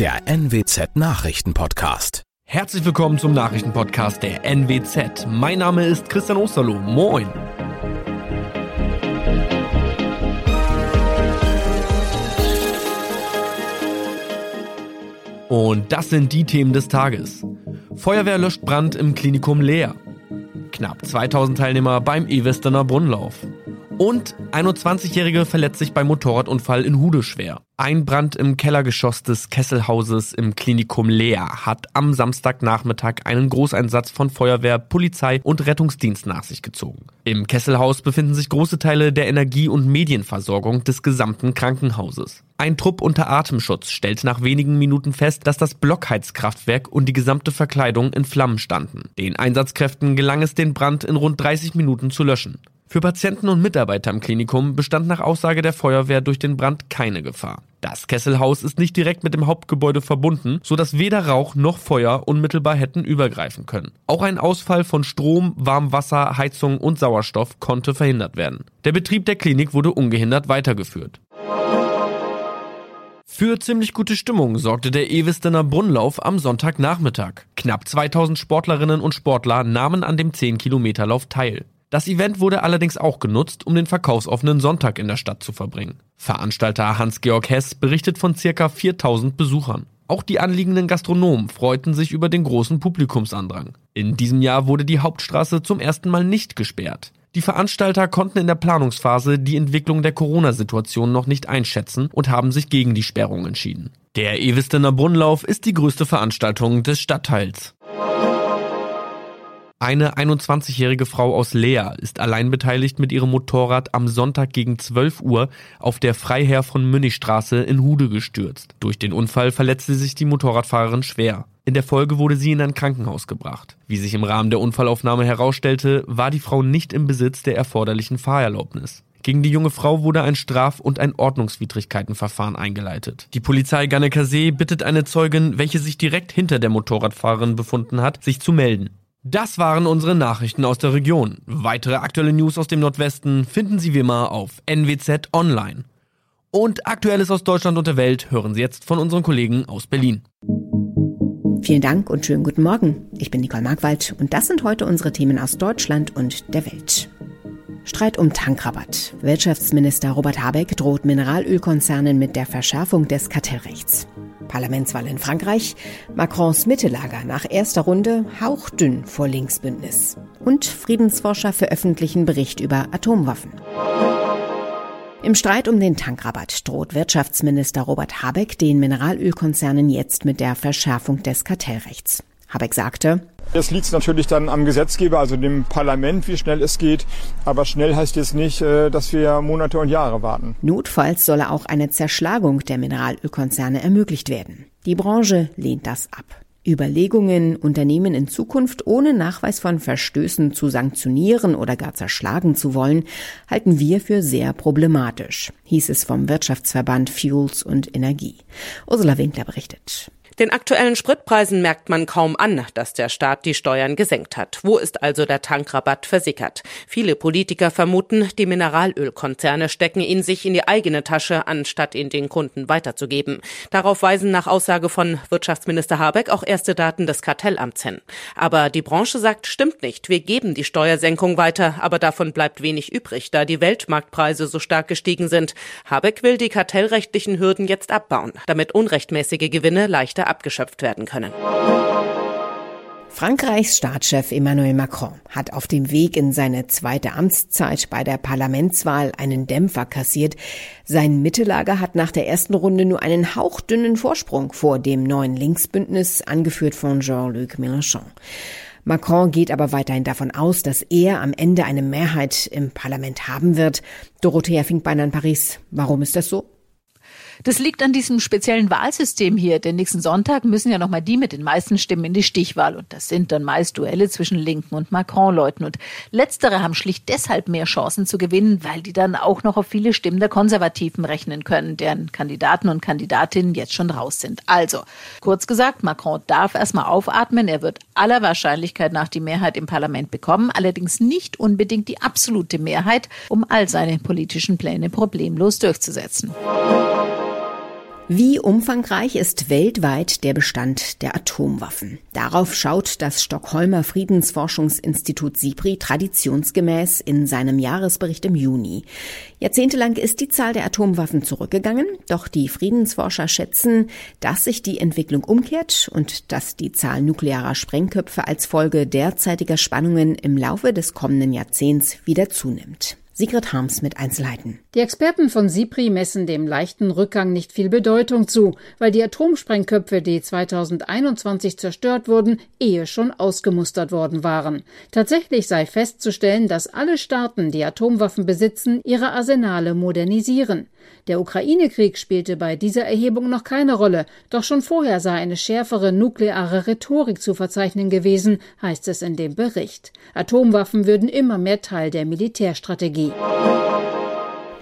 der NWZ Nachrichtenpodcast. Herzlich willkommen zum Nachrichtenpodcast der NWZ. Mein Name ist Christian Osterloh. Moin. Und das sind die Themen des Tages. Feuerwehr löscht Brand im Klinikum Leer. Knapp 2000 Teilnehmer beim E-Westerner Brunnenlauf. Und 21-Jährige verletzt sich beim Motorradunfall in Hude schwer. Ein Brand im Kellergeschoss des Kesselhauses im Klinikum Leer hat am Samstagnachmittag einen Großeinsatz von Feuerwehr, Polizei und Rettungsdienst nach sich gezogen. Im Kesselhaus befinden sich große Teile der Energie- und Medienversorgung des gesamten Krankenhauses. Ein Trupp unter Atemschutz stellt nach wenigen Minuten fest, dass das Blockheizkraftwerk und die gesamte Verkleidung in Flammen standen. Den Einsatzkräften gelang es, den Brand in rund 30 Minuten zu löschen. Für Patienten und Mitarbeiter im Klinikum bestand nach Aussage der Feuerwehr durch den Brand keine Gefahr. Das Kesselhaus ist nicht direkt mit dem Hauptgebäude verbunden, so dass weder Rauch noch Feuer unmittelbar hätten übergreifen können. Auch ein Ausfall von Strom, Warmwasser, Heizung und Sauerstoff konnte verhindert werden. Der Betrieb der Klinik wurde ungehindert weitergeführt. Für ziemlich gute Stimmung sorgte der Ewistener Brunnenlauf am Sonntagnachmittag. Knapp 2000 Sportlerinnen und Sportler nahmen an dem 10-Kilometer-Lauf teil. Das Event wurde allerdings auch genutzt, um den verkaufsoffenen Sonntag in der Stadt zu verbringen. Veranstalter Hans-Georg Hess berichtet von circa 4000 Besuchern. Auch die anliegenden Gastronomen freuten sich über den großen Publikumsandrang. In diesem Jahr wurde die Hauptstraße zum ersten Mal nicht gesperrt. Die Veranstalter konnten in der Planungsphase die Entwicklung der Corona-Situation noch nicht einschätzen und haben sich gegen die Sperrung entschieden. Der Ewistener Brunnenlauf ist die größte Veranstaltung des Stadtteils. Eine 21-jährige Frau aus Leer ist allein beteiligt mit ihrem Motorrad am Sonntag gegen 12 Uhr auf der Freiherr von Münnichstraße in Hude gestürzt. Durch den Unfall verletzte sich die Motorradfahrerin schwer. In der Folge wurde sie in ein Krankenhaus gebracht. Wie sich im Rahmen der Unfallaufnahme herausstellte, war die Frau nicht im Besitz der erforderlichen Fahrerlaubnis. Gegen die junge Frau wurde ein Straf- und ein Ordnungswidrigkeitenverfahren eingeleitet. Die Polizei Gannekasee bittet eine Zeugin, welche sich direkt hinter der Motorradfahrerin befunden hat, sich zu melden. Das waren unsere Nachrichten aus der Region. Weitere aktuelle News aus dem Nordwesten finden Sie wie immer auf NWZ Online. Und Aktuelles aus Deutschland und der Welt hören Sie jetzt von unseren Kollegen aus Berlin. Vielen Dank und schönen guten Morgen. Ich bin Nicole Markwald und das sind heute unsere Themen aus Deutschland und der Welt. Streit um Tankrabatt. Wirtschaftsminister Robert Habeck droht Mineralölkonzernen mit der Verschärfung des Kartellrechts. Parlamentswahl in Frankreich. Macrons Mittelager nach erster Runde hauchdünn vor Linksbündnis. Und Friedensforscher veröffentlichen Bericht über Atomwaffen. Im Streit um den Tankrabatt droht Wirtschaftsminister Robert Habeck den Mineralölkonzernen jetzt mit der Verschärfung des Kartellrechts. Habeck sagte, es liegt natürlich dann am Gesetzgeber, also dem Parlament, wie schnell es geht. Aber schnell heißt jetzt nicht, äh, dass wir Monate und Jahre warten. Notfalls solle auch eine Zerschlagung der Mineralölkonzerne ermöglicht werden. Die Branche lehnt das ab. Überlegungen, Unternehmen in Zukunft ohne Nachweis von Verstößen zu sanktionieren oder gar zerschlagen zu wollen, halten wir für sehr problematisch, hieß es vom Wirtschaftsverband Fuels und Energie. Ursula Winkler berichtet. Den aktuellen Spritpreisen merkt man kaum an, dass der Staat die Steuern gesenkt hat. Wo ist also der Tankrabatt versickert? Viele Politiker vermuten, die Mineralölkonzerne stecken ihn sich in die eigene Tasche, anstatt ihn den Kunden weiterzugeben. Darauf weisen nach Aussage von Wirtschaftsminister Habeck auch erste Daten des Kartellamts hin. Aber die Branche sagt, stimmt nicht. Wir geben die Steuersenkung weiter, aber davon bleibt wenig übrig, da die Weltmarktpreise so stark gestiegen sind. Habeck will die kartellrechtlichen Hürden jetzt abbauen, damit unrechtmäßige Gewinne leichter abgeschöpft werden können. Frankreichs Staatschef Emmanuel Macron hat auf dem Weg in seine zweite Amtszeit bei der Parlamentswahl einen Dämpfer kassiert. Sein Mittellager hat nach der ersten Runde nur einen hauchdünnen Vorsprung vor dem neuen Linksbündnis, angeführt von Jean-Luc Mélenchon. Macron geht aber weiterhin davon aus, dass er am Ende eine Mehrheit im Parlament haben wird. Dorothea Finkbeiner in Paris. Warum ist das so? Das liegt an diesem speziellen Wahlsystem hier, denn nächsten Sonntag müssen ja nochmal die mit den meisten Stimmen in die Stichwahl. Und das sind dann meist Duelle zwischen Linken und Macron-Leuten. Und letztere haben schlicht deshalb mehr Chancen zu gewinnen, weil die dann auch noch auf viele Stimmen der Konservativen rechnen können, deren Kandidaten und Kandidatinnen jetzt schon raus sind. Also, kurz gesagt, Macron darf erstmal aufatmen. Er wird aller Wahrscheinlichkeit nach die Mehrheit im Parlament bekommen, allerdings nicht unbedingt die absolute Mehrheit, um all seine politischen Pläne problemlos durchzusetzen. Wie umfangreich ist weltweit der Bestand der Atomwaffen? Darauf schaut das Stockholmer Friedensforschungsinstitut SIPRI traditionsgemäß in seinem Jahresbericht im Juni. Jahrzehntelang ist die Zahl der Atomwaffen zurückgegangen, doch die Friedensforscher schätzen, dass sich die Entwicklung umkehrt und dass die Zahl nuklearer Sprengköpfe als Folge derzeitiger Spannungen im Laufe des kommenden Jahrzehnts wieder zunimmt. Sigrid Harms mit Einzelheiten. Die Experten von SIPRI messen dem leichten Rückgang nicht viel Bedeutung zu, weil die Atomsprengköpfe, die 2021 zerstört wurden, ehe schon ausgemustert worden waren. Tatsächlich sei festzustellen, dass alle Staaten, die Atomwaffen besitzen, ihre Arsenale modernisieren. Der Ukraine-Krieg spielte bei dieser Erhebung noch keine Rolle, doch schon vorher sei eine schärfere nukleare Rhetorik zu verzeichnen gewesen, heißt es in dem Bericht. Atomwaffen würden immer mehr Teil der Militärstrategie.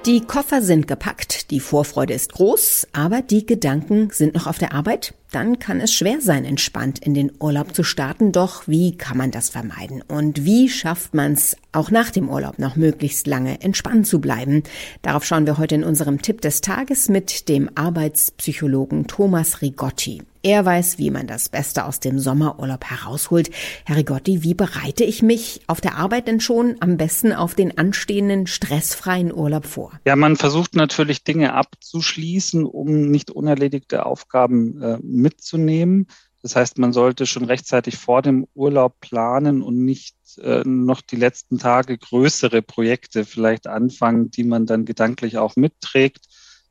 Die Koffer sind gepackt, die Vorfreude ist groß, aber die Gedanken sind noch auf der Arbeit. Dann kann es schwer sein, entspannt in den Urlaub zu starten. Doch wie kann man das vermeiden? Und wie schafft man es auch nach dem Urlaub noch möglichst lange entspannt zu bleiben? Darauf schauen wir heute in unserem Tipp des Tages mit dem Arbeitspsychologen Thomas Rigotti. Er weiß, wie man das Beste aus dem Sommerurlaub herausholt. Herr Rigotti, wie bereite ich mich auf der Arbeit denn schon am besten auf den anstehenden stressfreien Urlaub vor? Ja, man versucht natürlich Dinge abzuschließen, um nicht unerledigte Aufgaben äh, mitzunehmen. Das heißt, man sollte schon rechtzeitig vor dem Urlaub planen und nicht äh, noch die letzten Tage größere Projekte vielleicht anfangen, die man dann gedanklich auch mitträgt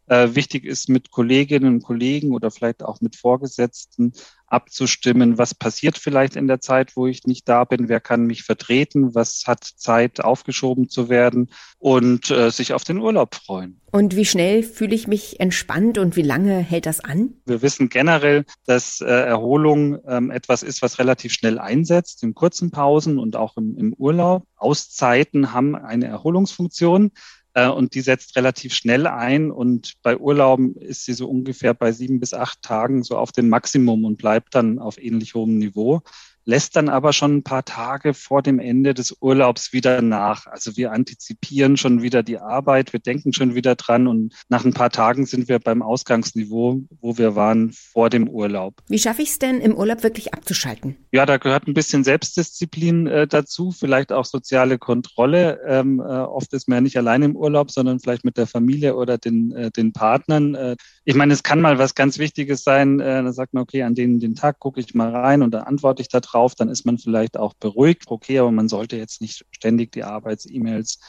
äh, wichtig ist, mit Kolleginnen und Kollegen oder vielleicht auch mit Vorgesetzten abzustimmen, was passiert vielleicht in der Zeit, wo ich nicht da bin, wer kann mich vertreten, was hat Zeit aufgeschoben zu werden und äh, sich auf den Urlaub freuen. Und wie schnell fühle ich mich entspannt und wie lange hält das an? Wir wissen generell, dass äh, Erholung ähm, etwas ist, was relativ schnell einsetzt, in kurzen Pausen und auch im, im Urlaub. Auszeiten haben eine Erholungsfunktion. Äh, und die setzt relativ schnell ein und bei Urlauben ist sie so ungefähr bei sieben bis acht Tagen so auf dem Maximum und bleibt dann auf ähnlich hohem Niveau lässt dann aber schon ein paar Tage vor dem Ende des Urlaubs wieder nach. Also wir antizipieren schon wieder die Arbeit, wir denken schon wieder dran und nach ein paar Tagen sind wir beim Ausgangsniveau, wo wir waren vor dem Urlaub. Wie schaffe ich es denn im Urlaub wirklich abzuschalten? Ja, da gehört ein bisschen Selbstdisziplin äh, dazu, vielleicht auch soziale Kontrolle. Ähm, äh, oft ist man ja nicht allein im Urlaub, sondern vielleicht mit der Familie oder den, äh, den Partnern. Äh, ich meine, es kann mal was ganz Wichtiges sein. Äh, da sagt man, okay, an den, den Tag gucke ich mal rein und dann antworte ich darauf drauf, dann ist man vielleicht auch beruhigt. Okay, aber man sollte jetzt nicht ständig die Arbeits-E-Mails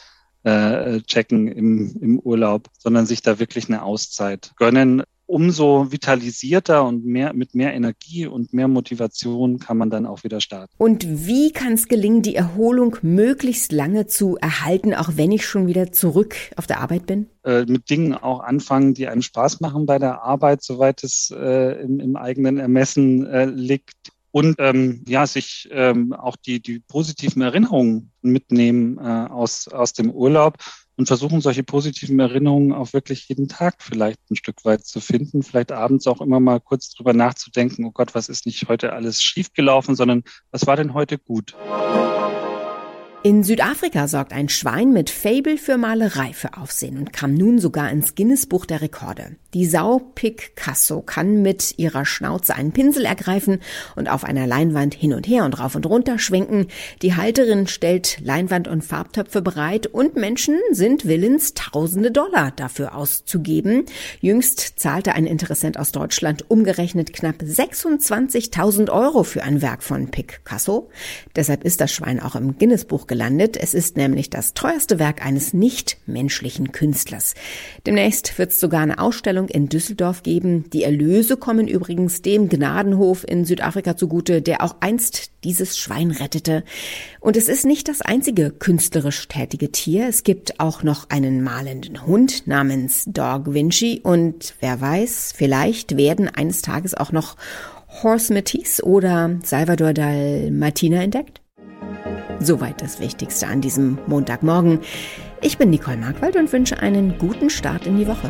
äh, checken im, im Urlaub, sondern sich da wirklich eine Auszeit gönnen. Umso vitalisierter und mehr, mit mehr Energie und mehr Motivation kann man dann auch wieder starten. Und wie kann es gelingen, die Erholung möglichst lange zu erhalten, auch wenn ich schon wieder zurück auf der Arbeit bin? Äh, mit Dingen auch anfangen, die einem Spaß machen bei der Arbeit, soweit es äh, im, im, eigenen Ermessen äh, liegt und ähm, ja, sich ähm, auch die, die positiven Erinnerungen mitnehmen äh, aus, aus dem Urlaub und versuchen, solche positiven Erinnerungen auch wirklich jeden Tag vielleicht ein Stück weit zu finden, vielleicht abends auch immer mal kurz drüber nachzudenken, oh Gott, was ist nicht heute alles schiefgelaufen, sondern was war denn heute gut? In Südafrika sorgt ein Schwein mit Fable für Malerei für Aufsehen und kam nun sogar ins Guinness-Buch der Rekorde. Die Sau Picasso kann mit ihrer Schnauze einen Pinsel ergreifen und auf einer Leinwand hin und her und rauf und runter schwenken. Die Halterin stellt Leinwand und Farbtöpfe bereit und Menschen sind willens, tausende Dollar dafür auszugeben. Jüngst zahlte ein Interessent aus Deutschland umgerechnet knapp 26.000 Euro für ein Werk von Picasso. Deshalb ist das Schwein auch im Guinness-Buch gelandet. Es ist nämlich das teuerste Werk eines nicht-menschlichen Künstlers. Demnächst wird es sogar eine Ausstellung in Düsseldorf geben. Die Erlöse kommen übrigens dem Gnadenhof in Südafrika zugute, der auch einst dieses Schwein rettete. Und es ist nicht das einzige künstlerisch tätige Tier. Es gibt auch noch einen malenden Hund namens Dog Vinci und wer weiß, vielleicht werden eines Tages auch noch Horse Matisse oder Salvador Dalmatina entdeckt? Soweit das Wichtigste an diesem Montagmorgen. Ich bin Nicole Markwald und wünsche einen guten Start in die Woche.